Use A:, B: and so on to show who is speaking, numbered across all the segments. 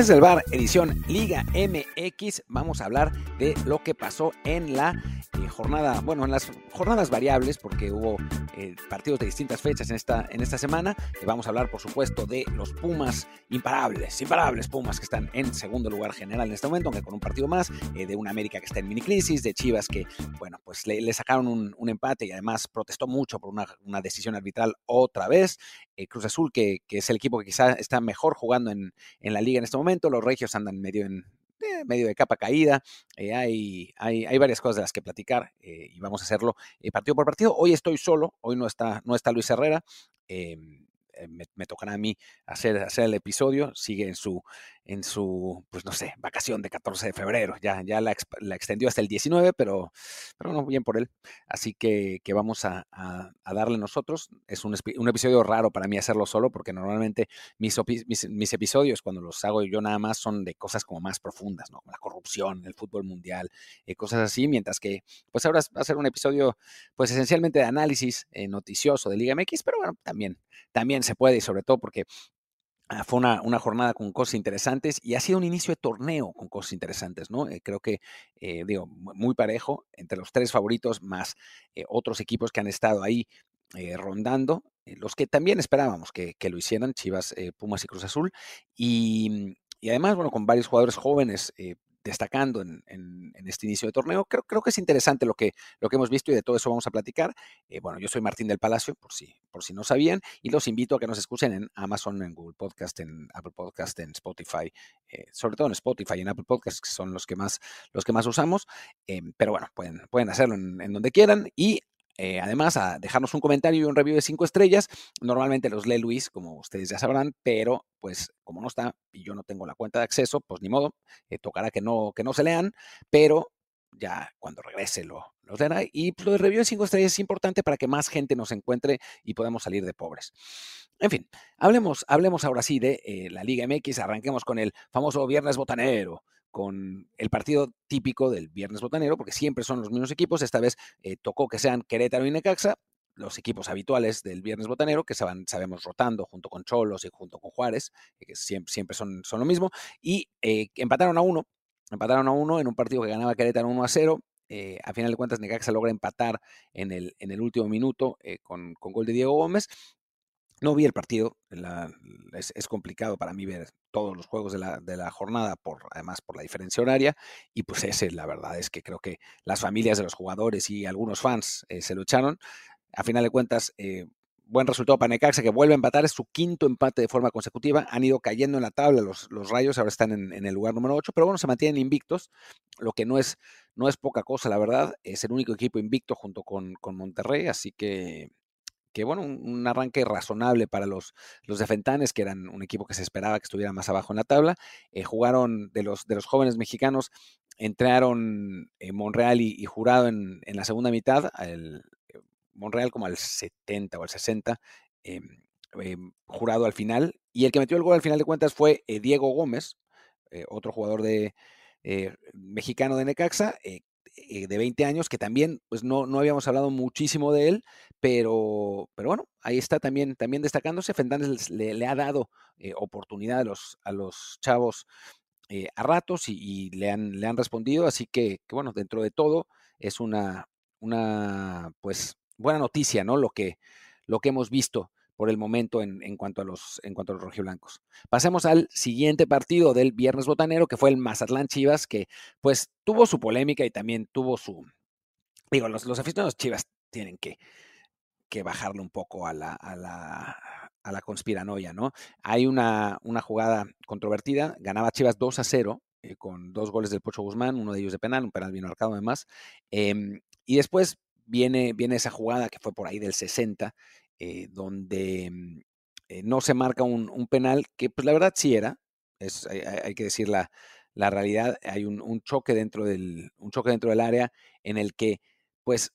A: Desde el bar, edición Liga MX, vamos a hablar de lo que pasó en la eh, jornada, bueno, en las jornadas variables, porque hubo eh, partidos de distintas fechas en esta, en esta semana. Eh, vamos a hablar, por supuesto, de los Pumas imparables, imparables Pumas que están en segundo lugar general en este momento, aunque con un partido más, de una América que está en mini crisis, de Chivas que, bueno, pues le, sacaron un, empate y además protestó mucho por una, una decisión arbitral otra vez. Cruz Azul, que, que, es el equipo que quizá está mejor jugando en, en la liga en este momento. Los Regios andan medio en, eh, medio de capa caída. Eh, hay, hay, hay, varias cosas de las que platicar eh, y vamos a hacerlo partido por partido. Hoy estoy solo, hoy no está, no está Luis Herrera. Em, me, tocará a mí hacer, hacer el episodio. Sigue en su, en su, pues no sé, vacación de 14 de febrero. Ya, ya la, extendió hasta el 19, pero, pero no, bien por él. Así que, que vamos a, darle nosotros. Es un, un, episodio raro para mí hacerlo solo, porque normalmente mis, mis, episodios, cuando los hago yo nada más, son de cosas como más profundas, ¿no? Como la corrupción, el fútbol mundial, eh, cosas así, mientras que, pues ahora va a ser un episodio, pues esencialmente de análisis eh, noticioso de Liga MX, pero bueno, también, también se puede, y sobre todo porque fue una, jornada con cosas interesantes y ha sido un inicio de torneo con cosas interesantes, ¿no? Eh, creo que, eh, digo, muy parejo entre los tres favoritos más eh, otros equipos que han estado ahí rondando, los que también esperábamos que, lo hicieran, Chivas, Pumas y Cruz Azul, y, y, además, bueno, con varios jugadores jóvenes destacando en, este inicio de torneo. Creo, creo que es interesante lo que, lo que hemos visto y de todo eso vamos a platicar. Eh, bueno, yo soy Martín del Palacio, por si, por si no sabían, y los invito a que nos escuchen en Amazon, en Google Podcast, en Apple Podcast, en Spotify, eh, sobre todo en Spotify y en Apple Podcast, que son los que más, los que más usamos. Eh, pero bueno, pueden, pueden hacerlo en, en donde quieran. Y eh, además, dejarnos un comentario y un review de cinco estrellas. Normalmente los lee Luis, como ustedes ya sabrán, pero pues como no está y yo no tengo la cuenta de acceso, pues ni modo, eh, tocará que no, que no se lean, pero ya cuando regrese lo, los leerá. Y pues, lo de review de cinco estrellas es importante para que más gente nos encuentre y podamos salir de pobres. En fin, hablemos, hablemos ahora sí de eh, la Liga MX, arranquemos con el famoso Viernes Botanero con el partido típico del viernes botanero, porque siempre son los mismos equipos. Esta vez eh, tocó que sean Querétaro y Necaxa, los equipos habituales del viernes botanero, que se van, sabemos, rotando junto con Cholos y junto con Juárez, eh, que siempre, siempre son, son lo mismo, y eh, empataron a uno, empataron a uno en un partido que ganaba Querétaro 1 a 0. a final de cuentas, Necaxa logra empatar en el, en el último minuto con, con gol de Diego Gómez no vi el partido, es, complicado para mí ver todos los juegos de la, jornada, por, además por la diferencia horaria, y pues ese, la verdad es que creo que las familias de los jugadores y algunos fans eh, se lucharon. A final de cuentas, eh, buen resultado para Necaxa, que vuelve a empatar, es su quinto empate de forma consecutiva, han ido cayendo en la tabla los, rayos, ahora están en, el lugar número 8, pero bueno, se mantienen invictos, lo que no es, no es poca cosa, la verdad, es el único equipo invicto junto con, con Monterrey, así que que bueno, un, arranque razonable para los, los defentanes, que eran un equipo que se esperaba que estuviera más abajo en la tabla. Eh, jugaron de los, de los jóvenes mexicanos, entraron eh, Monreal y, Jurado en, la segunda mitad, el, eh, Monreal como al 70 o al 60, em, em, Jurado al final, y el que metió el gol al final de cuentas fue Diego Gómez, otro jugador de, mexicano de Necaxa, eh, de 20 años, que también pues no, no habíamos hablado muchísimo de él, pero, pero bueno, ahí está también, también destacándose. Fernández le, ha dado eh, oportunidad a los, a los chavos eh, a ratos y, le, han, le han respondido, así que, que, bueno, dentro de todo es una, una pues buena noticia, ¿no? Lo que, lo que hemos visto por el momento en, cuanto a los, en cuanto a los rojiblancos. Pasemos al siguiente partido del viernes botanero, que fue el Mazatlán Chivas, que pues tuvo su polémica y también tuvo su... Digo, los, los aficionados Chivas tienen que, que bajarle un poco a la, a la, a la conspiranoia, ¿no? Hay una, una jugada controvertida, ganaba Chivas 2 a 0 eh, con dos goles del Pocho Guzmán, uno de ellos de penal, un penal bien marcado además. Eh, y después viene, viene esa jugada que fue por ahí del 60, eh, donde mm, eh, no se marca un, penal, que pues la verdad sí era, es, hay, que decir la, la realidad, hay un, un, choque dentro del, un choque dentro del área en el que pues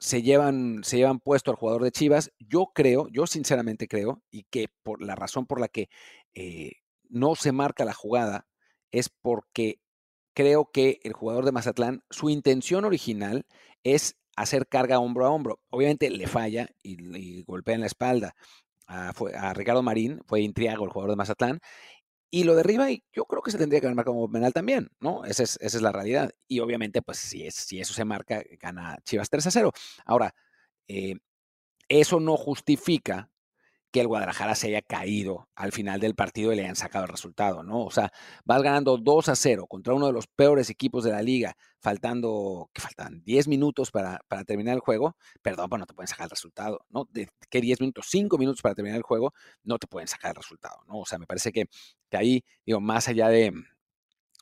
A: se llevan, se llevan puesto al jugador de Chivas. Yo creo, yo sinceramente creo, y que por la razón por la que eh, no se marca la jugada es porque creo que el jugador de Mazatlán, su intención original es hacer carga hombro a hombro. Obviamente le falla y, golpea en la espalda a, a, Ricardo Marín, fue Intriago el jugador de Mazatlán, y lo derriba y yo creo que se tendría que haber marcado como penal también, ¿no? Esa es, esa es la realidad. Y obviamente, pues si, es, si eso se marca, gana Chivas 3 a 0. Ahora, eh, eso no justifica que el Guadalajara se haya caído al final del partido y le hayan sacado el resultado, ¿no? O sea, vas ganando 2 a 0 contra uno de los peores equipos de la liga, faltando, que faltan 10 minutos para, para terminar el juego, perdón, pues no te pueden sacar el resultado, ¿no? De que 10 minutos, 5 minutos para terminar el juego, no te pueden sacar el resultado, ¿no? O sea, me parece que, que ahí, digo, más allá de,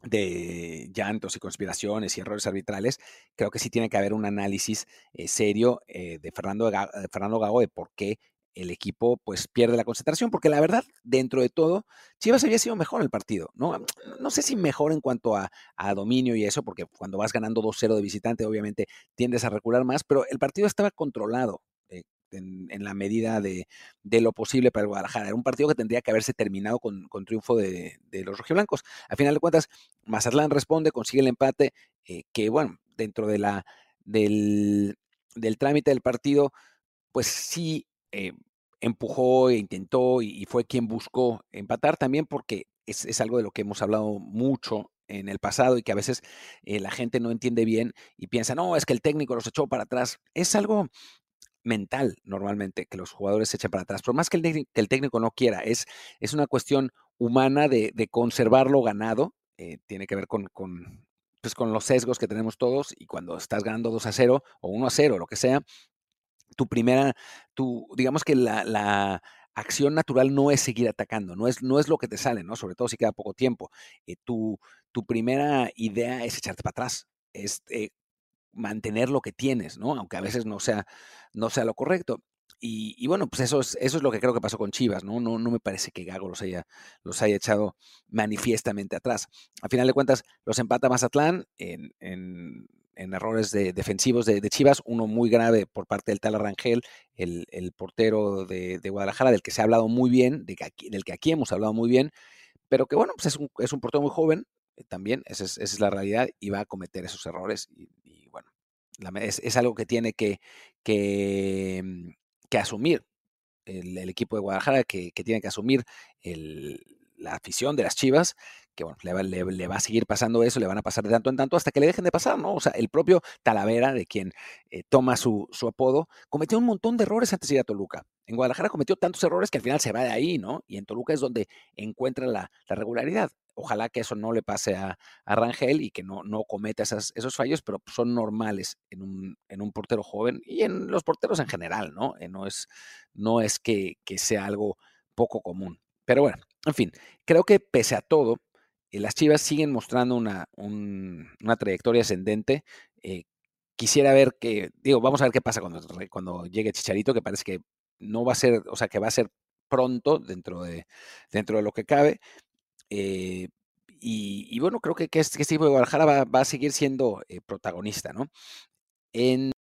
A: de llantos y conspiraciones y errores arbitrales, creo que sí tiene que haber un análisis eh, serio eh, de, Fernando, de Fernando Gago de por qué el equipo pues pierde la concentración, porque la verdad, dentro de todo, Chivas había sido mejor el partido, ¿no? No sé si mejor en cuanto a, a dominio y eso, porque cuando vas ganando 2-0 de visitante, obviamente tiendes a recular más, pero el partido estaba controlado. Eh, en, en, la medida de, de, lo posible para el Guadalajara. Era un partido que tendría que haberse terminado con, con triunfo de, de, los rojiblancos. A final de cuentas, Mazatlán responde, consigue el empate, eh, que bueno, dentro de la, del, del trámite del partido, pues sí eh, empujó e intentó y, fue quien buscó empatar también porque es, algo de lo que hemos hablado mucho en el pasado y que a veces eh, la gente no entiende bien y piensa, no, es que el técnico los echó para atrás. Es algo mental normalmente que los jugadores se echen para atrás, pero más que el, técnico no quiera, es, es una cuestión humana de, de conservar lo ganado, eh, tiene que ver con, con, pues con los sesgos que tenemos todos y cuando estás ganando 2 a 0 o 1 a 0, lo que sea, tu primera, tu, digamos que la, la, acción natural no es seguir atacando, no es, no es lo que te sale, ¿no? Sobre todo si queda poco tiempo. Eh, tu, tu, primera idea es echarte para atrás, es eh, mantener lo que tienes, ¿no? Aunque a veces no sea, no sea lo correcto. Y, y, bueno, pues eso es, eso es lo que creo que pasó con Chivas, ¿no? No, no me parece que Gago los haya, los haya echado manifiestamente atrás. A final de cuentas, los empata Mazatlán en, en en errores de, defensivos de, Chivas, uno muy grave por parte del tal Rangel, el, el portero de, de, Guadalajara, del que se ha hablado muy bien, del que aquí hemos hablado muy bien, pero que bueno, pues es un, es un portero muy joven, eh, también, esa es, la realidad, y va a cometer esos errores, y, bueno, es, algo que tiene que, que, mm, que asumir el, el, equipo de Guadalajara, que, que tiene que asumir el, la afición de las Chivas, que bueno, le va, a seguir pasando eso, le van a pasar de tanto en tanto hasta que le dejen de pasar, ¿no? O sea, el propio Talavera, de quien eh, toma su, su, apodo, cometió un montón de errores antes de ir a Toluca. En Guadalajara cometió tantos errores que al final se va de ahí, ¿no? Y en Toluca es donde encuentra la, la regularidad. Ojalá que eso no le pase a, a Rangel y que no, no cometa esos fallos, pero son normales en un, en un, portero joven y en los porteros en general, ¿no? Eh, no es, no es que, que sea algo poco común. Pero bueno, en fin, creo que pese a todo, las Chivas siguen mostrando una, un, una trayectoria ascendente. Eh, quisiera ver que, digo, vamos a ver qué pasa cuando, cuando llegue Chicharito, que parece que no va a ser, o sea, que va a ser pronto dentro de, dentro de lo que cabe. Eh, y, y, bueno, creo que, que, este, este equipo de Guadalajara va, a seguir siendo eh, protagonista, ¿no? En,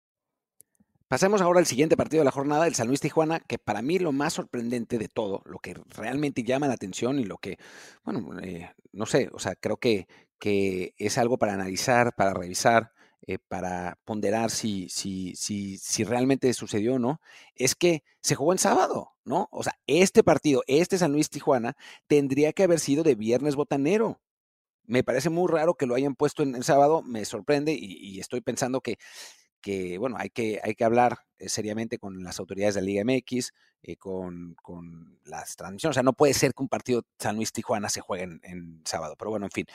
A: Pasemos ahora al siguiente partido de la jornada, el San Luis Tijuana, que para mí lo más sorprendente de todo, lo que realmente llama la atención y lo que, bueno, eh, no sé, o sea, creo que, que es algo para analizar, para revisar, eh, para ponderar si, si, si, realmente sucedió o no, es que se jugó en sábado, ¿no? O sea, este partido, este San Luis Tijuana, tendría que haber sido de viernes botanero. Me parece muy raro que lo hayan puesto en el sábado, me sorprende y estoy pensando que que, bueno, hay que, hay que hablar seriamente con las autoridades de la Liga MX, con, con, las transmisiones. O sea, no puede ser que un partido San Luis-Tijuana se juegue en, sábado. Pero bueno, en fin.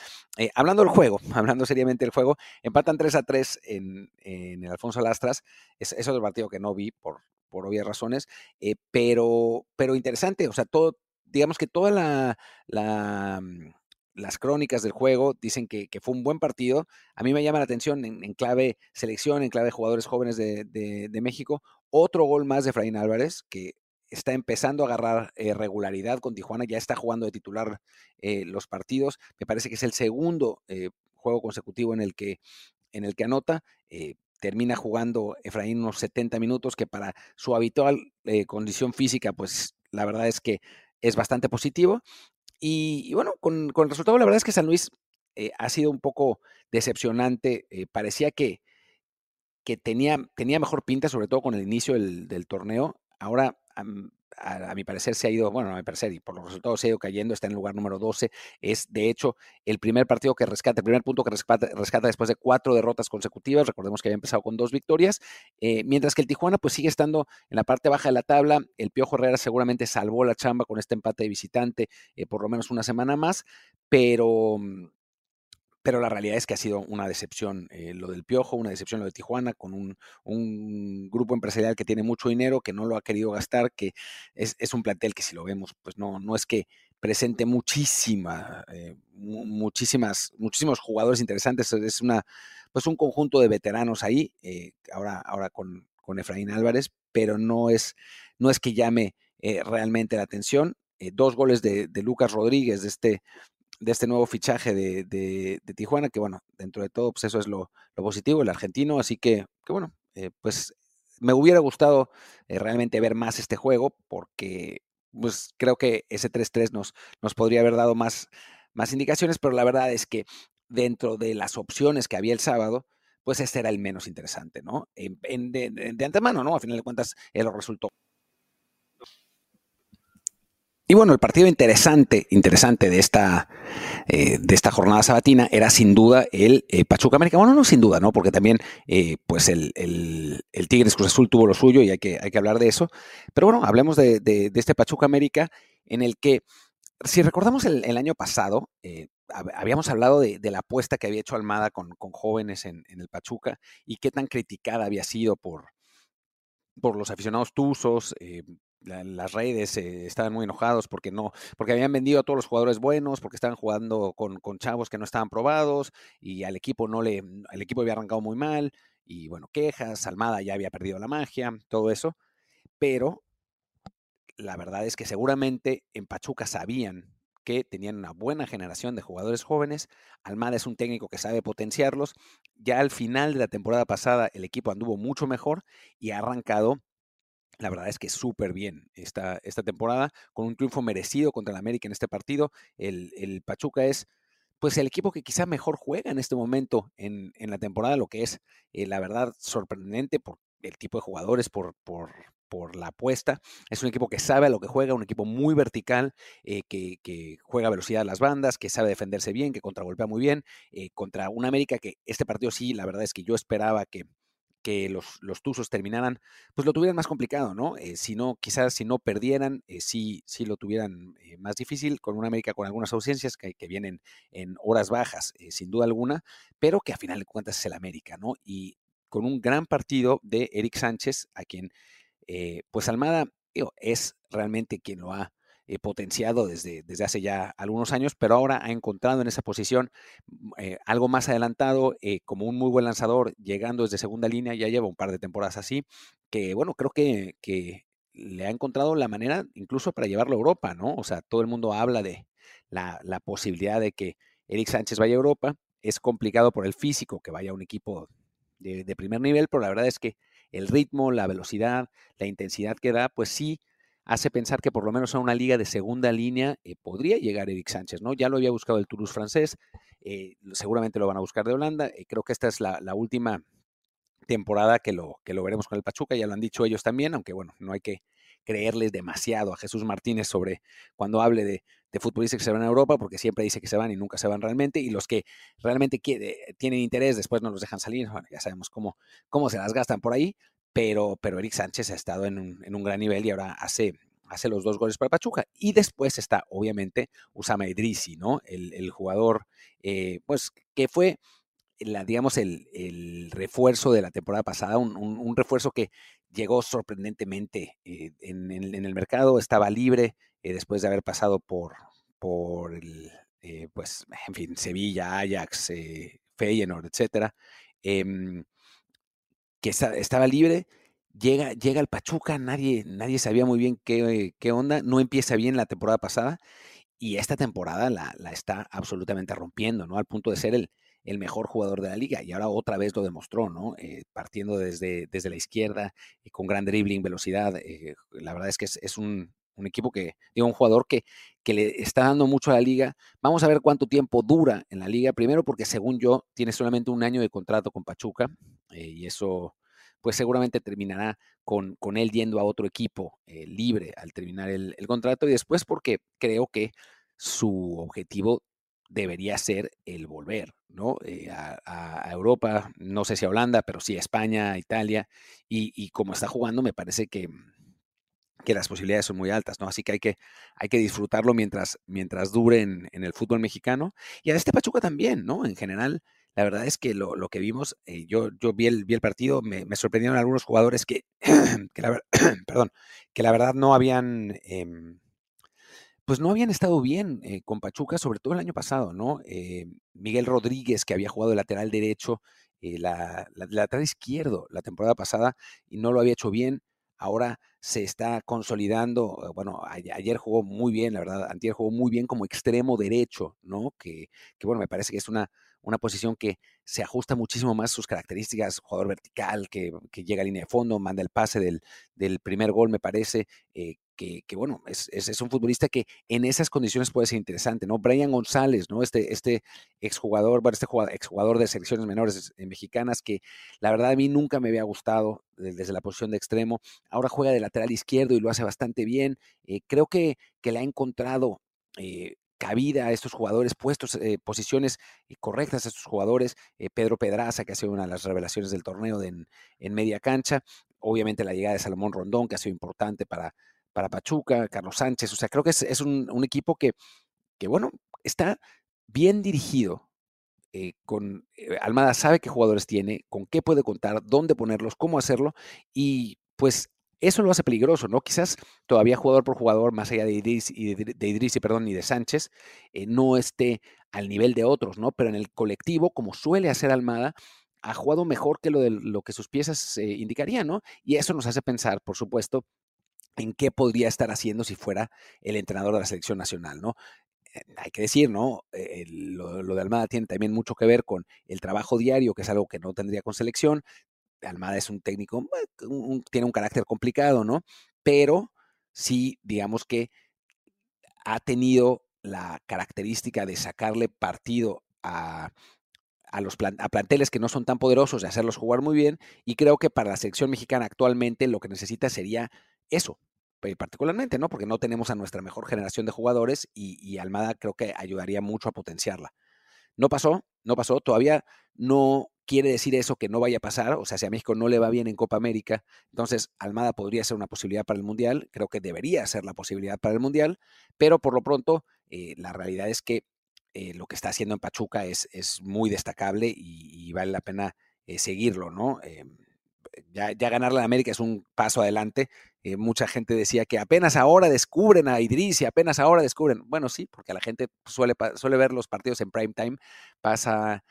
A: hablando del juego, hablando seriamente del juego, empatan 3 a 3 en, en el Alfonso Lastras. Es, es otro partido que no vi por, por obvias razones, pero, pero interesante. O sea, todo, digamos que toda la, la mm, las crónicas del juego dicen que, fue un buen partido. A mí me llama la atención en, clave selección, en clave jugadores jóvenes de, México. Otro gol más de Efraín Álvarez, que está empezando a agarrar eh, regularidad con Tijuana, ya está jugando de titular eh, los partidos. Me parece que es el segundo eh, juego consecutivo en el que, en el que anota. termina jugando Efraín unos 70 minutos, que para su habitual condición física, pues la verdad es que es bastante positivo. Y, bueno, con, el resultado, la verdad es que San Luis eh, ha sido un poco decepcionante. Eh, parecía que, que tenía, tenía mejor pinta, sobre todo con el inicio del, del torneo. Ahora a, mi parecer se ha ido, bueno, a mi parecer, y por los resultados se ha ido cayendo, está en el lugar número 12. Es de hecho el primer partido que rescata, el primer punto que rescata, después de cuatro derrotas consecutivas. Recordemos que había empezado con dos victorias, eh, mientras que el Tijuana pues sigue estando en la parte baja de la tabla. El Piojo Herrera seguramente salvó la chamba con este empate de visitante eh, por lo menos una semana más, pero mm, pero la realidad es que ha sido una decepción eh, lo del Piojo, una decepción lo de Tijuana, con un, grupo empresarial que tiene mucho dinero, que no lo ha querido gastar, que es, un plantel que si lo vemos, pues no, no es que presente muchísima, eh, muchísimas, muchísimos jugadores interesantes, es una, pues un conjunto de veteranos ahí, eh, ahora, ahora con, con, Efraín Álvarez, pero no es, no es que llame realmente la atención. dos goles de, de Lucas Rodríguez, de este de este nuevo fichaje de, Tijuana, que bueno, dentro de todo, pues eso es lo, positivo, el argentino, así que, que bueno, eh, pues me hubiera gustado eh, realmente ver más este juego, porque pues creo que ese 3-3 nos, nos podría haber dado más, más indicaciones, pero la verdad es que dentro de las opciones que había el sábado, pues este era el menos interesante, ¿no? En, de, de, antemano, ¿no? A final de cuentas, él lo resultó y bueno, el partido interesante, interesante de esta, eh, de esta jornada sabatina era sin duda el eh, Pachuca América. Bueno, no sin duda, ¿no? Porque también, eh, pues el, el, el, Tigres Cruz Azul tuvo lo suyo y hay que, hay que hablar de eso. Pero bueno, hablemos de, este Pachuca América en el que, si recordamos el, año pasado, habíamos hablado de, la apuesta que había hecho Almada con, jóvenes en, en, el Pachuca y qué tan criticada había sido por, por los aficionados tuzos, las redes eh, estaban muy enojados porque no, porque habían vendido a todos los jugadores buenos, porque estaban jugando con, con, chavos que no estaban probados y al equipo no le, el equipo había arrancado muy mal y bueno, quejas, Almada ya había perdido la magia, todo eso, pero la verdad es que seguramente en Pachuca sabían que tenían una buena generación de jugadores jóvenes. Almada es un técnico que sabe potenciarlos. Ya al final de la temporada pasada el equipo anduvo mucho mejor y ha arrancado la verdad es que súper bien esta, esta temporada, con un triunfo merecido contra el América en este partido. El, Pachuca es pues el equipo que quizá mejor juega en este momento en, la temporada, lo que es eh, la verdad sorprendente por el tipo de jugadores, por, por, por, la apuesta. Es un equipo que sabe a lo que juega, un equipo muy vertical, eh, que, que, juega a velocidad a las bandas, que sabe defenderse bien, que contragolpea muy bien, eh, contra un América que este partido sí, la verdad es que yo esperaba que, que los, los Tuzos terminaran, pues lo tuvieran más complicado, ¿no? Eh, si no, quizás si no perdieran, eh, sí, sí lo tuvieran eh, más difícil, con una América con algunas ausencias que, vienen en horas bajas, sin duda alguna, pero que a final de cuentas es el América, ¿no? Y con un gran partido de Eric Sánchez, a quien, pues Almada, es realmente quien lo ha eh, potenciado desde, desde hace ya algunos años, pero ahora ha encontrado en esa posición mm, eh, algo más adelantado, eh, como un muy buen lanzador, llegando desde segunda línea, ya lleva un par de temporadas así, que bueno, creo que, que le ha encontrado la manera incluso para llevarlo a Europa, ¿no? O sea, todo el mundo habla de la, la posibilidad de que Eric Sánchez vaya a Europa, es complicado por el físico que vaya a un equipo de, de primer nivel, pero la verdad es que el ritmo, la velocidad, la intensidad que da, pues sí hace pensar que por lo menos a una liga de segunda línea eh, podría llegar Eric Sánchez, ¿no? Ya lo había buscado el Toulouse francés, eh, seguramente lo van a buscar de Holanda, eh, creo que esta es la, última temporada que lo, que lo veremos con el Pachuca, ya lo han dicho ellos también, aunque bueno, no hay que creerles demasiado a Jesús Martínez sobre cuando hable de, futbolistas que se van a Europa, porque siempre dice que se van y nunca se van realmente, y los que realmente tienen interés después no los dejan salir, bueno, ya sabemos cómo, cómo se las gastan por ahí, pero, pero Eric Sánchez ha estado en un, en un gran nivel y ahora hace, hace los dos goles para Pachuca. Y después está, obviamente, Usama Idrisi, ¿no? El, el jugador, eh, pues, que fue, la, digamos, el, el, refuerzo de la temporada pasada, un, un, refuerzo que llegó sorprendentemente eh, en, en, el mercado, estaba libre eh, después de haber pasado por, por el, pues, en fin, Sevilla, Ajax, Feyenoord, etcétera, em, que estaba libre llega, llega al Pachuca, nadie, nadie sabía muy bien qué, qué, onda, no empieza bien la temporada pasada y esta temporada la, la, está absolutamente rompiendo, ¿no? Al punto de ser el, el mejor jugador de la liga y ahora otra vez lo demostró, ¿no? Eh, partiendo desde, desde la izquierda, eh, con gran dribbling, velocidad, eh, la verdad es que es, es un, un, equipo que, digo, un jugador que, que le está dando mucho a la liga. Vamos a ver cuánto tiempo dura en la liga, primero porque según yo tiene solamente un año de contrato con Pachuca y eso pues seguramente terminará con, con él yendo a otro equipo eh, libre al terminar el, el, contrato y después porque creo que su objetivo debería ser el volver, ¿no? Eh, a, a, Europa, no sé si a Holanda, pero sí a España, a Italia, y, y como está jugando me parece que, que las posibilidades son muy altas, ¿no? Así que hay que, hay que disfrutarlo mientras, mientras dure en, en, el fútbol mexicano. Y a este Pachuca también, ¿no? En general, la verdad es que lo, lo que vimos, eh, yo, yo vi, el, vi el partido, me, sorprendieron algunos jugadores que, que, la, perdón, que la verdad no habían, eh, pues no habían estado bien eh, con Pachuca, sobre todo el año pasado, ¿no? Eh, Miguel Rodríguez, que había jugado de lateral derecho, eh, la, la, lateral izquierdo la temporada pasada y no lo había hecho bien ahora se está consolidando, bueno, ayer jugó muy bien, la verdad, antier jugó muy bien como extremo derecho, ¿no? Que, que bueno, me parece que es una, una posición que se ajusta muchísimo más a sus características, jugador vertical, que, que, llega a línea de fondo, manda el pase del, del primer gol, me parece, eh, que, bueno, es, es, un futbolista que en esas condiciones puede ser interesante, ¿no? Brian González, ¿no? Este, este exjugador, bueno, este jugador, exjugador de selecciones menores mexicanas que la verdad a mí nunca me había gustado desde la posición de extremo, ahora juega de lateral izquierdo y lo hace bastante bien, eh, creo que, que le ha encontrado eh, cabida a estos jugadores, puestos, eh, posiciones eh, correctas a estos jugadores. Eh, Pedro Pedraza, que ha sido una de las revelaciones del torneo en, en, media cancha. Obviamente la llegada de Salomón Rondón, que ha sido importante para, para Pachuca, Carlos Sánchez. O sea, creo que es, es un, un, equipo que, que, bueno, está bien dirigido. con Almada sabe qué jugadores tiene, con qué puede contar, dónde ponerlos, cómo hacerlo, y pues eso lo hace peligroso, ¿no? Quizás todavía jugador por jugador, más allá de Idris y de, perdón, y de Sánchez, eh, no esté al nivel de otros, ¿no? Pero en el colectivo, como suele hacer Almada, ha jugado mejor que lo de lo que sus piezas eh, indicarían, ¿no? Y eso nos hace pensar, por supuesto, en qué podría estar haciendo si fuera el entrenador de la selección nacional, ¿no? Eh, hay que decir, ¿no? Lo, de Almada tiene también mucho que ver con el trabajo diario, que es algo que no tendría con selección, Almada es un técnico, un, tiene un carácter complicado, ¿no? Pero sí, digamos que ha tenido la característica de sacarle partido a, a los a planteles que no son tan poderosos, de hacerlos jugar muy bien, y creo que para la selección mexicana actualmente lo que necesita sería eso, particularmente, ¿no? Porque no tenemos a nuestra mejor generación de jugadores y Almada creo que ayudaría mucho a potenciarla. No pasó, no pasó, todavía no quiere decir eso que no vaya a pasar, o sea, si a México no le va bien en Copa América, entonces Almada podría ser una posibilidad para el Mundial, creo que debería ser la posibilidad para el Mundial, pero por lo pronto eh, la realidad es que eh, lo que está haciendo en Pachuca es, es muy destacable y, vale la pena eh, seguirlo, ¿no? ya, ya ganarle a América es un paso adelante. Mucha gente decía que apenas ahora descubren a Idris y apenas ahora descubren. Bueno, sí, porque la gente suele, suele ver los partidos en prime time. Pasa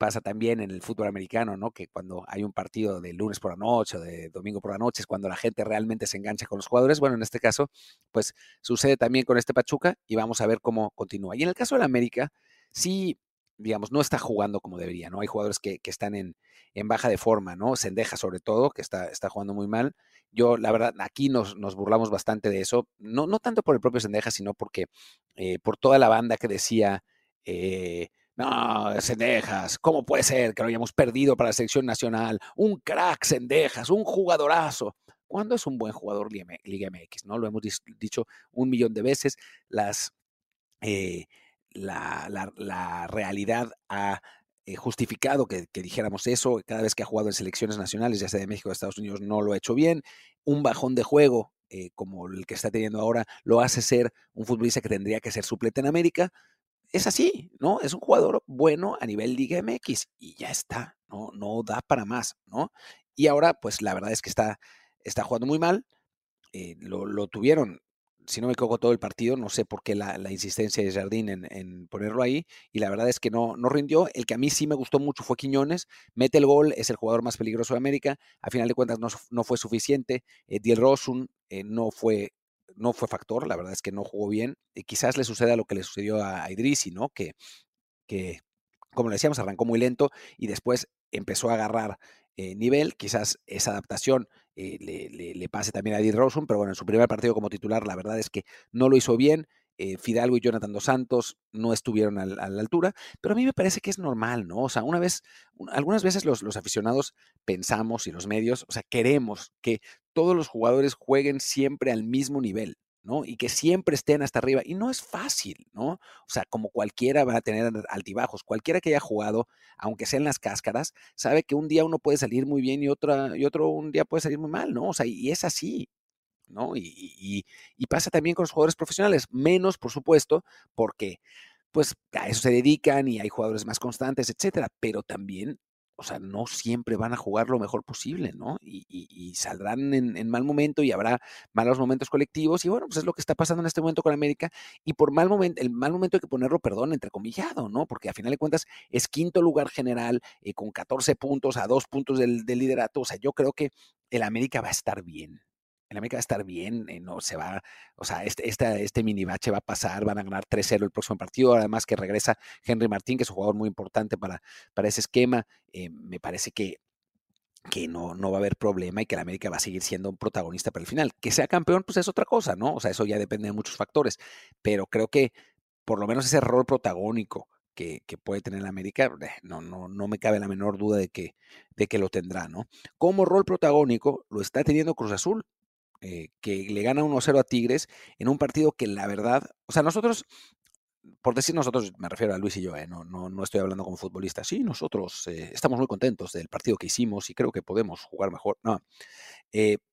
A: pasa también en el fútbol americano, ¿no? Que cuando hay un partido de lunes por la noche o de domingo por la noche es cuando la gente realmente se engancha con los jugadores. Bueno, en este caso, pues sucede también con este Pachuca y vamos a ver cómo continúa. Y en el caso de la América, sí, digamos, no está jugando como debería, ¿no? Hay jugadores que, están en, en, baja de forma, ¿no? Sendeja sobre todo, que está, está jugando muy mal. Yo, la verdad, aquí nos, nos burlamos bastante de eso, no, no tanto por el propio Sendeja, sino porque eh, por toda la banda que decía... Eh, no, Sendejas, ¿cómo puede ser que lo hayamos perdido para la selección nacional? Un crack, Sendejas, un jugadorazo. ¿Cuándo es un buen jugador Liga MX? ¿no? Lo hemos dicho un millón de veces. Las, eh, la, la, la, realidad ha eh, justificado que, dijéramos eso. Cada vez que ha jugado en selecciones nacionales, ya sea de México o de Estados Unidos, no lo ha hecho bien. Un bajón de juego eh, como el que está teniendo ahora lo hace ser un futbolista que tendría que ser suplente en América. Es así, ¿no? Es un jugador bueno a nivel Liga MX y ya está, ¿no? No da para más, ¿no? Y ahora, pues la verdad es que está, está jugando muy mal. Eh, lo, lo, tuvieron si no me equivoco, todo el partido. No sé por qué la, insistencia de Jardín en, ponerlo ahí. Y la verdad es que no, no rindió. El que a mí sí me gustó mucho fue Quiñones. Mete el gol, es el jugador más peligroso de América. A final de cuentas no, fue suficiente. Eh, Diel Rosun eh, no, fue, no fue factor. La verdad es que no jugó bien. y quizás le suceda lo que le sucedió a, Idrisi, ¿no? Que, que, como le decíamos, arrancó muy lento y después empezó a agarrar eh, nivel. Quizás esa adaptación eh, le, pase también a Eddie Rosen, pero bueno, en su primer partido como titular, la verdad es que no lo hizo bien. Eh, Fidalgo y Jonathan Dos Santos no estuvieron a, la altura, pero a mí me parece que es normal, ¿no? O sea, una vez, algunas veces los, los aficionados pensamos y los medios, o sea, queremos que todos los jugadores jueguen siempre al mismo nivel. ¿no? Y que siempre estén hasta arriba. Y no es fácil, ¿no? O sea, como cualquiera va a tener altibajos. Cualquiera que haya jugado, aunque sea en las cáscaras, sabe que un día uno puede salir muy bien y, y otro un día puede salir muy mal, ¿no? O sea, y es así, ¿no? Y, y pasa también con los jugadores profesionales, menos, por supuesto, porque pues a eso se dedican y hay jugadores más constantes, etcétera, pero también o sea, no siempre van a jugar lo mejor posible, ¿no? Y, saldrán en, mal momento y habrá malos momentos colectivos. Y bueno, pues es lo que está pasando en este momento con América. Y por mal momento, el mal momento hay que ponerlo, perdón, entrecomillado, ¿no? Porque a final de cuentas es quinto lugar general eh, con 14 puntos a dos puntos del, del liderato. O sea, yo creo que el América va a estar bien el América va a estar bien, eh, no se va, o sea, este, este, mini bache va a pasar, van a ganar 3-0 el próximo partido, además que regresa Henry Martín, que es un jugador muy importante para, ese esquema, eh, me parece que, no, va a haber problema y que el América va a seguir siendo un protagonista para el final. Que sea campeón, pues es otra cosa, ¿no? O sea, eso ya depende de muchos factores, pero creo que por lo menos ese rol protagónico que, que, puede tener el América, eh, no, no, no me cabe la menor duda de que, de que lo tendrá, ¿no? Como rol protagónico lo está teniendo Cruz Azul, eh, que le gana 1-0 a Tigres en un partido que la verdad, o sea, nosotros, por decir nosotros, me refiero a Luis y yo, eh, no, no, no, estoy hablando como futbolista, sí, nosotros eh, estamos muy contentos del partido que hicimos y creo que podemos jugar mejor. No,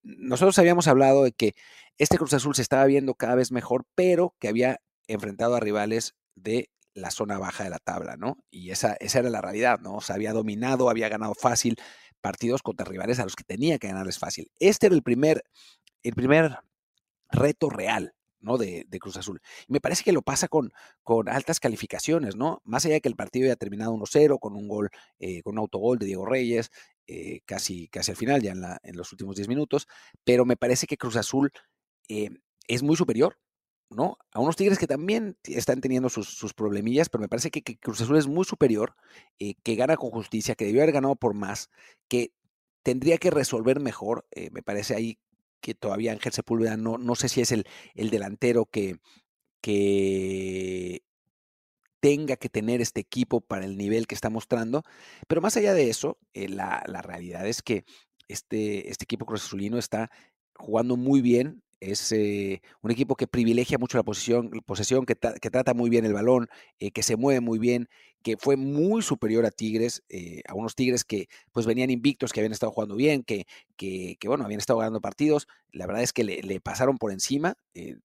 A: nosotros habíamos hablado de que este Cruz Azul se estaba viendo cada vez mejor, pero que había enfrentado a rivales de la zona baja de la tabla, ¿no? Y esa, esa era la realidad, ¿no? O sea, había dominado, había ganado fácil partidos contra rivales a los que tenía que ganarles fácil. Este era el primer el primer reto real, ¿no? De, Cruz Azul. Me parece que lo pasa con, con altas calificaciones, ¿no? Más allá de que el partido haya terminado 1-0 con un gol, eh, con un autogol de Diego Reyes, eh, casi, casi al final, ya en, los últimos 10 minutos, pero me parece que Cruz Azul eh, es muy superior, ¿no? A unos Tigres que también están teniendo sus, sus problemillas, pero me parece que, que, Cruz Azul es muy superior, que gana con justicia, que debió haber ganado por más, que tendría que resolver mejor, me parece ahí que todavía Ángel Sepúlveda no, no sé si es el, el delantero que, que tenga que tener este equipo para el nivel que está mostrando. Pero más allá de eso, eh, la, la, realidad es que este, este equipo Cruz Azulino está jugando muy bien, es eh, un equipo que privilegia mucho la posesión, que, trata muy bien el balón, eh, que se mueve muy bien, que fue muy superior a Tigres, eh, a unos Tigres que pues venían invictos, que habían estado jugando bien, que, que, bueno, habían estado ganando partidos. La verdad es que le, pasaron por encima.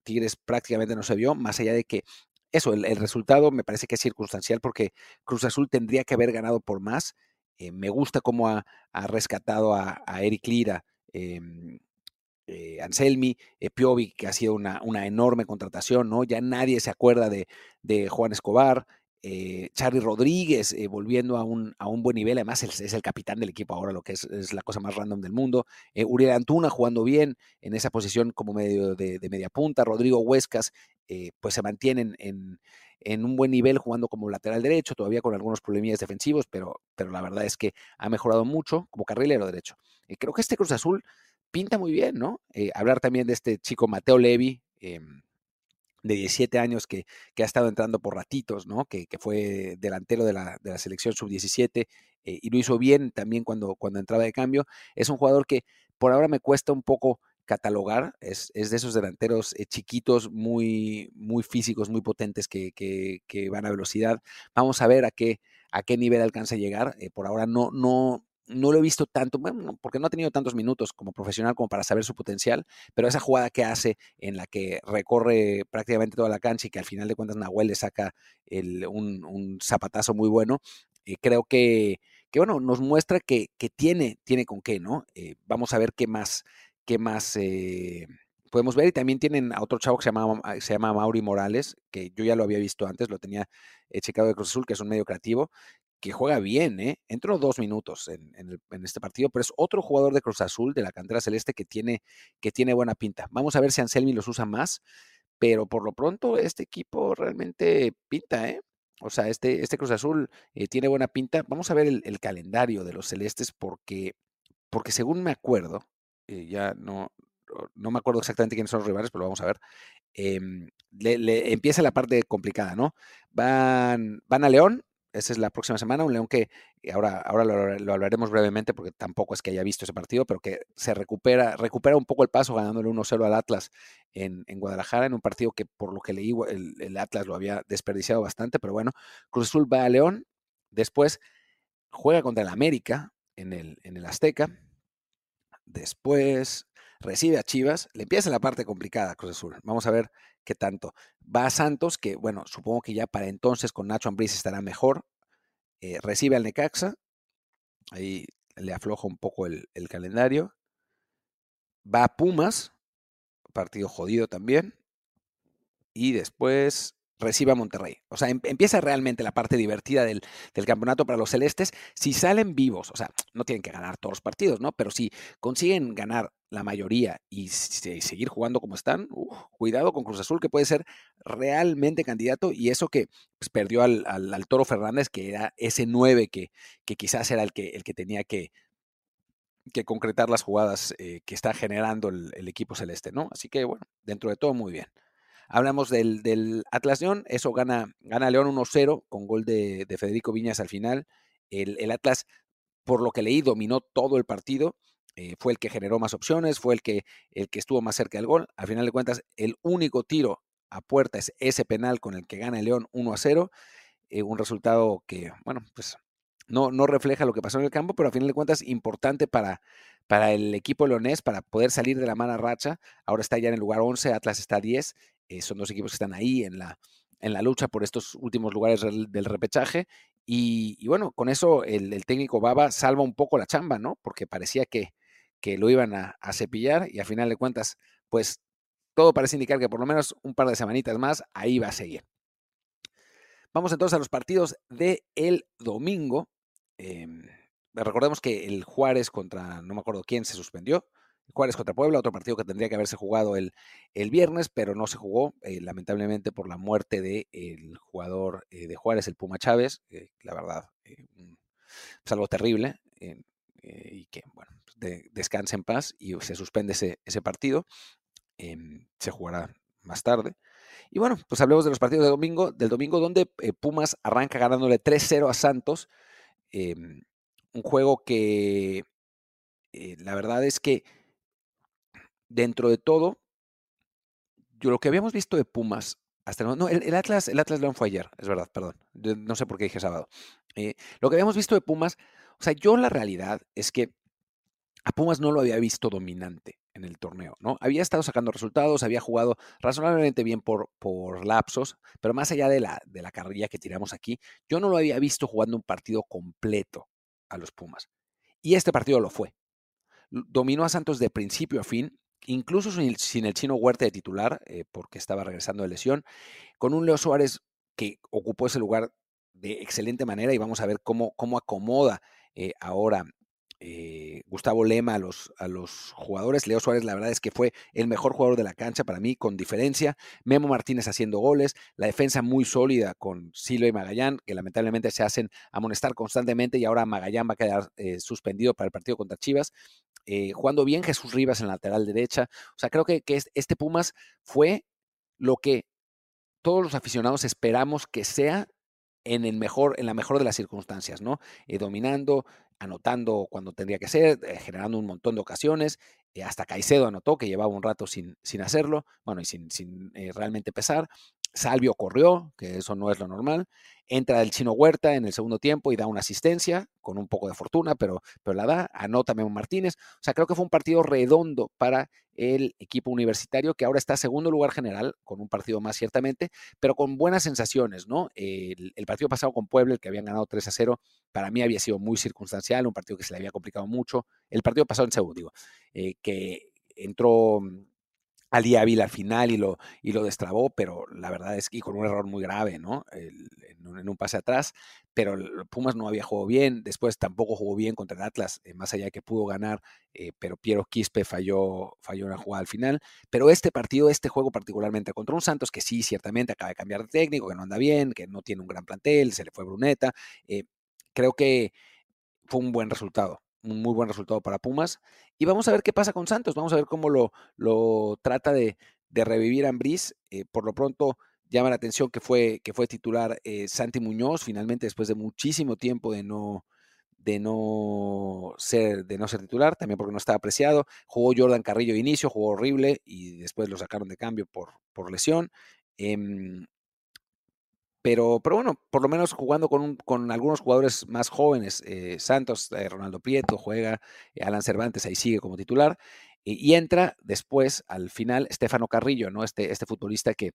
A: Tigres prácticamente no se vio, más allá de que eso, el, resultado me parece que es circunstancial porque Cruz Azul tendría que haber ganado por más. me gusta cómo ha, rescatado a, a Eric Lira. Em, eh, Anselmi, eh, Piovi, que ha sido una, una, enorme contratación, ¿no? Ya nadie se acuerda de, de Juan Escobar, eh, Charlie Rodríguez eh, volviendo a un, a un, buen nivel, además es, el capitán del equipo ahora, lo que es, es la cosa más random del mundo. Uriel Antuna jugando bien en esa posición como medio de, de media punta, Rodrigo Huescas, pues se mantienen en, en, un buen nivel jugando como lateral derecho, todavía con algunos problemillas defensivos, pero, pero la verdad es que ha mejorado mucho como carrilero derecho. creo que este Cruz Azul pinta muy bien, ¿no? Eh, hablar también de este chico Mateo Levi, em, de 17 años que, que, ha estado entrando por ratitos, ¿no? Que, que fue delantero de la, de la selección sub-17 eh, y lo hizo bien también cuando, cuando entraba de cambio. Es un jugador que por ahora me cuesta un poco catalogar, es, es de esos delanteros eh, chiquitos, muy, muy físicos, muy potentes que, que, van a velocidad. Vamos a ver a qué, a qué nivel alcanza a llegar. por ahora no, no, no lo he visto tanto, bueno, porque no ha tenido tantos minutos como profesional como para saber su potencial, pero esa jugada que hace en la que recorre prácticamente toda la cancha y que al final de cuentas Nahuel le saca un, zapatazo muy bueno, eh, creo que, que, bueno, nos muestra que, tiene, tiene con qué, ¿no? Eh, vamos a ver qué más, qué más eh, podemos ver. Y también tienen a otro chavo que se llama, se llama Mauri Morales, que yo ya lo había visto antes, lo tenía checado de Cruz Azul, que es un medio creativo, que juega bien, ¿eh? Entró dos minutos en, este partido, pero es otro jugador de Cruz Azul, de la cantera celeste, que tiene, que tiene buena pinta. Vamos a ver si Anselmi los usa más, pero por lo pronto este equipo realmente pinta, ¿eh? O sea, este, este Cruz Azul eh, tiene buena pinta. Vamos a ver el, calendario de los celestes porque, porque según me acuerdo, eh, ya no, no me acuerdo exactamente quiénes son los rivales, pero vamos a ver. Em, le, empieza la parte complicada, ¿no? Van, van a León, esa es la próxima semana, un León que ahora, ahora lo, hablaremos brevemente porque tampoco es que haya visto ese partido, pero que se recupera, recupera un poco el paso ganándole 1-0 al Atlas en, Guadalajara, en un partido que por lo que leí el, Atlas lo había desperdiciado bastante, pero bueno, Cruz Azul va a León, después juega contra el América en el, en el Azteca, después recibe a Chivas, le empieza la parte complicada Cruz Azul. Vamos a ver qué tanto. Va a Santos, que bueno, supongo que ya para entonces con Nacho Ambriz estará mejor. Eh, recibe al Necaxa, ahí le afloja un poco el, el calendario. Va a Pumas, partido jodido también. Y después reciba Monterrey. O sea, em, empieza realmente la parte divertida del, campeonato para los celestes. Si salen vivos, o sea, no tienen que ganar todos los partidos, ¿no? Pero si consiguen ganar la mayoría y seguir jugando como están, cuidado con Cruz Azul, que puede ser realmente candidato. Y eso que pues, perdió al, Toro Fernández, que era ese 9 que, que quizás era el que, el que tenía que, que concretar las jugadas eh, que está generando el, el equipo celeste, ¿no? Así que, bueno, dentro de todo, muy bien. Hablamos del, Atlas León, eso gana, gana León 1-0 con gol de, Federico Viñas al final. El, Atlas, por lo que leí, dominó todo el partido. Eh, fue el que generó más opciones, fue el que, el que estuvo más cerca del gol. Al final de cuentas, el único tiro a puerta es ese penal con el que gana León 1 0. Eh, un resultado que, bueno, pues no, no refleja lo que pasó en el campo, pero a final de cuentas importante para, para el equipo leonés, para poder salir de la mala racha. Ahora está ya en el lugar 11, Atlas está 10 eh, son dos equipos que están ahí en la, en la lucha por estos últimos lugares del, repechaje. Y, bueno, con eso el, técnico Baba salva un poco la chamba, ¿no? Porque parecía que, que lo iban a, cepillar y a final de cuentas, pues todo parece indicar que por lo menos un par de semanitas más ahí va a seguir. Vamos entonces a los partidos de el domingo. Em, recordemos que el Juárez contra no me acuerdo quién se suspendió. Juárez contra Puebla, otro partido que tendría que haberse jugado el, el viernes, pero no se jugó, eh, lamentablemente por la muerte del el jugador eh, de Juárez, el Puma Chávez, la verdad, eh, es algo terrible, y que, bueno, pues, descanse en paz y se suspende ese, ese partido, em, se jugará más tarde. Y bueno, pues hablemos de los partidos de domingo, del domingo donde Pumas arranca ganándole 3-0 a Santos, em, un juego que la verdad es que dentro de todo, yo lo que habíamos visto de Pumas hasta no, el, Atlas, el Atlas León fue ayer, es verdad, perdón. No sé por qué dije sábado. Eh, lo que habíamos visto de Pumas, o sea, yo la realidad es que a Pumas no lo había visto dominante en el torneo, ¿no? Había estado sacando resultados, había jugado razonablemente bien por, por lapsos, pero más allá de la, de la carrilla que tiramos aquí, yo no lo había visto jugando un partido completo a los Pumas. Y este partido lo fue. Dominó a Santos de principio a fin, incluso sin el chino Huerta de titular, eh, porque estaba regresando de lesión, con un Leo Suárez que ocupó ese lugar de excelente manera y vamos a ver cómo, cómo acomoda eh, ahora eh, Gustavo Lema a los, a los jugadores. Leo Suárez, la verdad es que fue el mejor jugador de la cancha para mí, con diferencia. Memo Martínez haciendo goles, la defensa muy sólida con Silo y Magallán, que lamentablemente se hacen amonestar constantemente y ahora Magallán va a quedar suspendido para el partido contra Chivas. Eh, jugando bien Jesús Rivas en la lateral derecha. O sea, creo que, este Pumas fue lo que todos los aficionados esperamos que sea en, el mejor, en la mejor de las circunstancias, ¿no? Eh, dominando, anotando cuando tendría que ser, eh, generando un montón de ocasiones. hasta Caicedo anotó, que llevaba un rato sin, sin hacerlo, bueno, y sin, sin realmente pesar. Salvio corrió, que eso no es lo normal. Entra el chino Huerta en el segundo tiempo y da una asistencia, con un poco de fortuna, pero, pero la da. Anota Memo Martínez. O sea, creo que fue un partido redondo para el equipo universitario, que ahora está segundo lugar general, con un partido más ciertamente, pero con buenas sensaciones, ¿no? El, partido pasado con Puebla, el que habían ganado 3 a 0, para mí había sido muy circunstancial, un partido que se le había complicado mucho. El partido pasado en segundo, digo, eh, que entró Ali Ávila al final y lo, y lo destrabó, pero la verdad es que con un error muy grave, ¿no? en, un pase atrás, pero Pumas no había jugado bien, después tampoco jugó bien contra el Atlas, eh, más allá de que pudo ganar, eh, pero Piero Quispe falló, falló una jugada al final. Pero este partido, este juego particularmente contra un Santos que sí, ciertamente acaba de cambiar de técnico, que no anda bien, que no tiene un gran plantel, se le fue Bruneta, eh, creo que fue un buen resultado un muy buen resultado para Pumas. Y vamos a ver qué pasa con Santos, vamos a ver cómo lo, lo trata de, revivir Ambriz. Eh, por lo pronto llama la atención que fue, que fue titular eh, Santi Muñoz, finalmente después de muchísimo tiempo de no, de no ser de no ser titular, también porque no estaba apreciado. Jugó Jordan Carrillo de inicio, jugó horrible y después lo sacaron de cambio por, por lesión. Em, pero, pero bueno, por lo menos jugando con, con algunos jugadores más jóvenes, eh, Santos, eh, Ronaldo Prieto juega, eh, Alan Cervantes ahí sigue como titular, y entra después, al final, Estefano Carrillo, ¿no? Este, este futbolista que,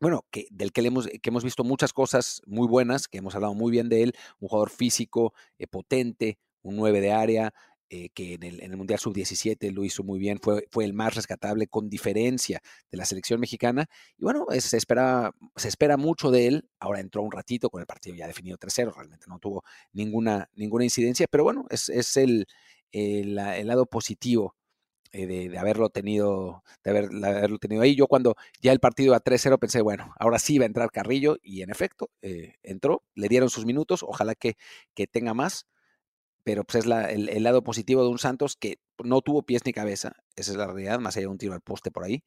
A: bueno, que, del que, hemos, que hemos visto muchas cosas muy buenas, que hemos hablado muy bien de él, un jugador físico, potente, un 9 de área, eh, que en el, Mundial Sub-17 lo hizo muy bien, fue, fue el más rescatable con diferencia de la selección mexicana. Y bueno, se, espera, se espera mucho de él. Ahora entró un ratito con el partido ya definido 3-0, realmente no tuvo ninguna, ninguna incidencia, pero bueno, es, es el, el, lado positivo eh, de, haberlo tenido, de, haber, haberlo tenido ahí. Yo cuando ya el partido a 3-0 pensé, bueno, ahora sí va a entrar Carrillo y en efecto eh, entró, le dieron sus minutos, ojalá que, que tenga más pero pues es el, lado positivo de un Santos que no tuvo pies ni cabeza, esa es la realidad, más allá de un tiro al poste por ahí,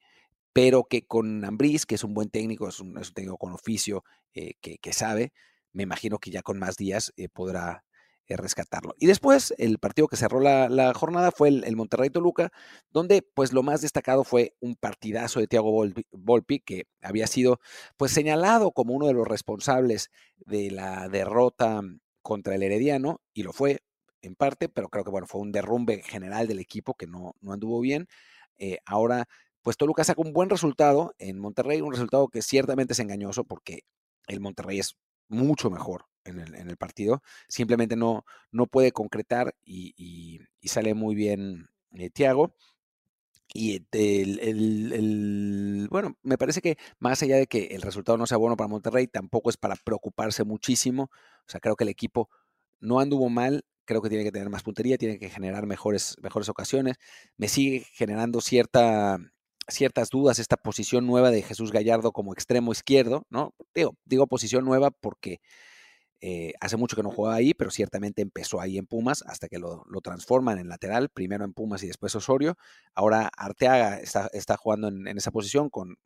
A: pero que con Ambriz, que es un buen técnico, es un, técnico con oficio, eh, que, sabe, me imagino que ya con más días eh, podrá eh, rescatarlo. Y después, el partido que cerró la, jornada fue el, Monterrey Toluca, donde pues lo más destacado fue un partidazo de Thiago Volpi, que había sido pues señalado como uno de los responsables de la derrota contra el Herediano, y lo fue, en parte, pero creo que bueno, fue un derrumbe general del equipo que no, no anduvo bien. Eh, ahora, pues Toluca saca un buen resultado en Monterrey, un resultado que ciertamente es engañoso porque el Monterrey es mucho mejor en el, en el partido, simplemente no, no puede concretar y, sale muy bien eh, Thiago. Y el, el, bueno, me parece que más allá de que el resultado no sea bueno para Monterrey, tampoco es para preocuparse muchísimo. O sea, creo que el equipo no anduvo mal, creo que tiene que tener más puntería, tiene que generar mejores, mejores ocasiones. Me sigue generando cierta, ciertas dudas esta posición nueva de Jesús Gallardo como extremo izquierdo, ¿no? Digo, posición nueva porque eh, hace mucho que no jugaba ahí, pero ciertamente empezó ahí en Pumas hasta que lo, transforman en lateral, primero en Pumas y después Osorio. Ahora Arteaga está, está jugando en, esa posición con,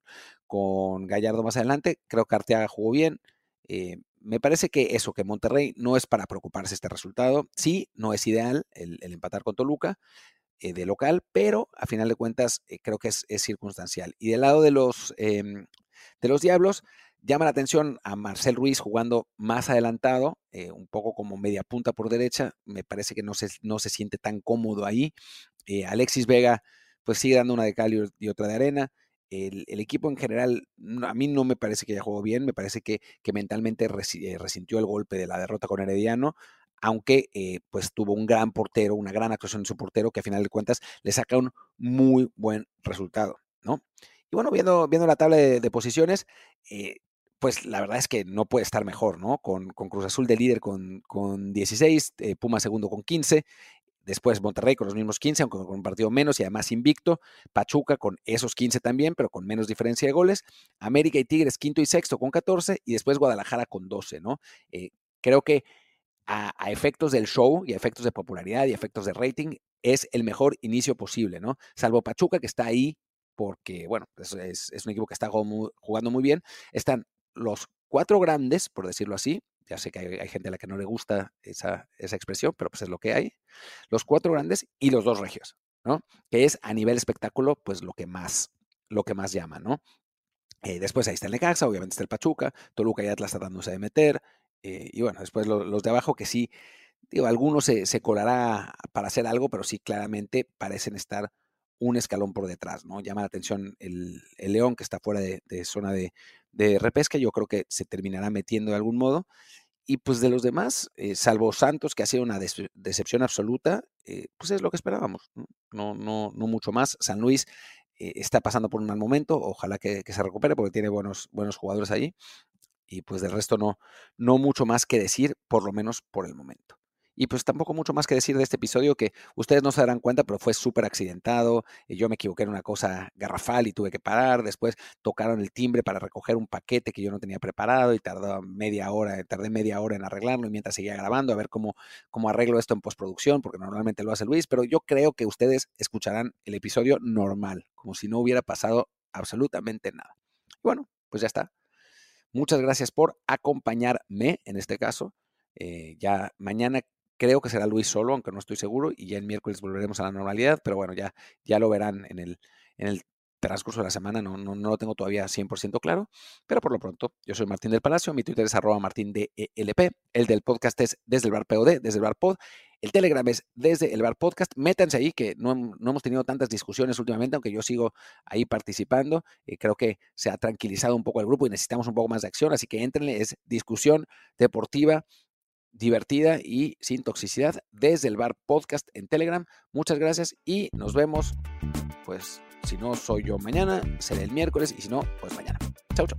A: con Gallardo más adelante. Creo que Arteaga jugó bien. Eh, me parece que eso, que Monterrey no es para preocuparse este resultado. Sí, no es ideal el, empatar con Toluca eh, de local, pero a final de cuentas eh, creo que es, circunstancial. Y del lado de los, em, de los Diablos, llama la atención a Marcel Ruiz jugando más adelantado, eh, un poco como media punta por derecha. Me parece que no se, no se siente tan cómodo ahí. Alexis Vega, pues sigue dando una de cal y otra de arena el, equipo en general, a mí no me parece que haya jugado bien, me parece que, que mentalmente eh, resintió el golpe de la derrota con Herediano, aunque eh, pues tuvo un gran portero, una gran actuación en su portero, que a final de cuentas le saca un muy buen resultado, ¿no? Y bueno, viendo, viendo la tabla de, posiciones, eh, pues la verdad es que no puede estar mejor, ¿no? Con, con Cruz Azul de líder con, con 16, Puma segundo con 15, Después Monterrey con los mismos 15, aunque con un partido menos y además invicto. Pachuca con esos 15 también, pero con menos diferencia de goles. América y Tigres quinto y sexto con 14 y después Guadalajara con 12, ¿no? Eh, creo que a, efectos del show y a efectos de popularidad y a efectos de rating es el mejor inicio posible, ¿no? Salvo Pachuca que está ahí porque, bueno, es, es un equipo que está jugando muy bien. Están los cuatro grandes, por decirlo así, ya sé que hay, gente a la que no le gusta esa, expresión, pero pues es lo que hay. Los cuatro grandes y los dos regios, ¿no? Que es a nivel espectáculo, pues lo que más, lo que más llama, ¿no? Eh, después ahí está el Necaxa, obviamente está el Pachuca, Toluca y Atlas tratándose de meter. Eh, y bueno, después los de abajo que sí, digo, algunos se, se, colará para hacer algo, pero sí claramente parecen estar un escalón por detrás, ¿no? Llama la atención el, el León que está fuera de zona de, de, repesca, yo creo que se terminará metiendo de algún modo. Y pues de los demás, eh, salvo Santos, que ha sido una decepción absoluta, eh, pues es lo que esperábamos, no, no, no mucho más. San Luis eh, está pasando por un mal momento, ojalá que, que, se recupere porque tiene buenos, buenos jugadores allí. Y pues del resto no, no mucho más que decir, por lo menos por el momento. Y pues tampoco mucho más que decir de este episodio que ustedes no se darán cuenta, pero fue súper accidentado. Yo me equivoqué en una cosa garrafal y tuve que parar. Después tocaron el timbre para recoger un paquete que yo no tenía preparado y tardó media hora, tardé media hora en arreglarlo y mientras seguía grabando a ver cómo, cómo arreglo esto en postproducción, porque normalmente lo hace Luis, pero yo creo que ustedes escucharán el episodio normal, como si no hubiera pasado absolutamente nada. bueno, pues ya está. Muchas gracias por acompañarme en este caso. Eh, ya mañana Creo que será Luis solo, aunque no estoy seguro, y ya el miércoles volveremos a la normalidad, pero bueno, ya, ya lo verán en el, en el transcurso de la semana, no, no, no, lo tengo todavía 100% claro, pero por lo pronto, yo soy Martín del Palacio, mi Twitter es arroba martindelp, el del podcast es desde el bar POD, desde el bar pod, el Telegram es desde el bar podcast, métanse ahí, que no, no hemos tenido tantas discusiones últimamente, aunque yo sigo ahí participando, eh, creo que se ha tranquilizado un poco el grupo y necesitamos un poco más de acción, así que entrenle, es discusión deportiva divertida y sin toxicidad desde el bar podcast en Telegram. Muchas gracias y nos vemos. Pues si no soy yo mañana, será el miércoles y si no, pues mañana. Chau, chau.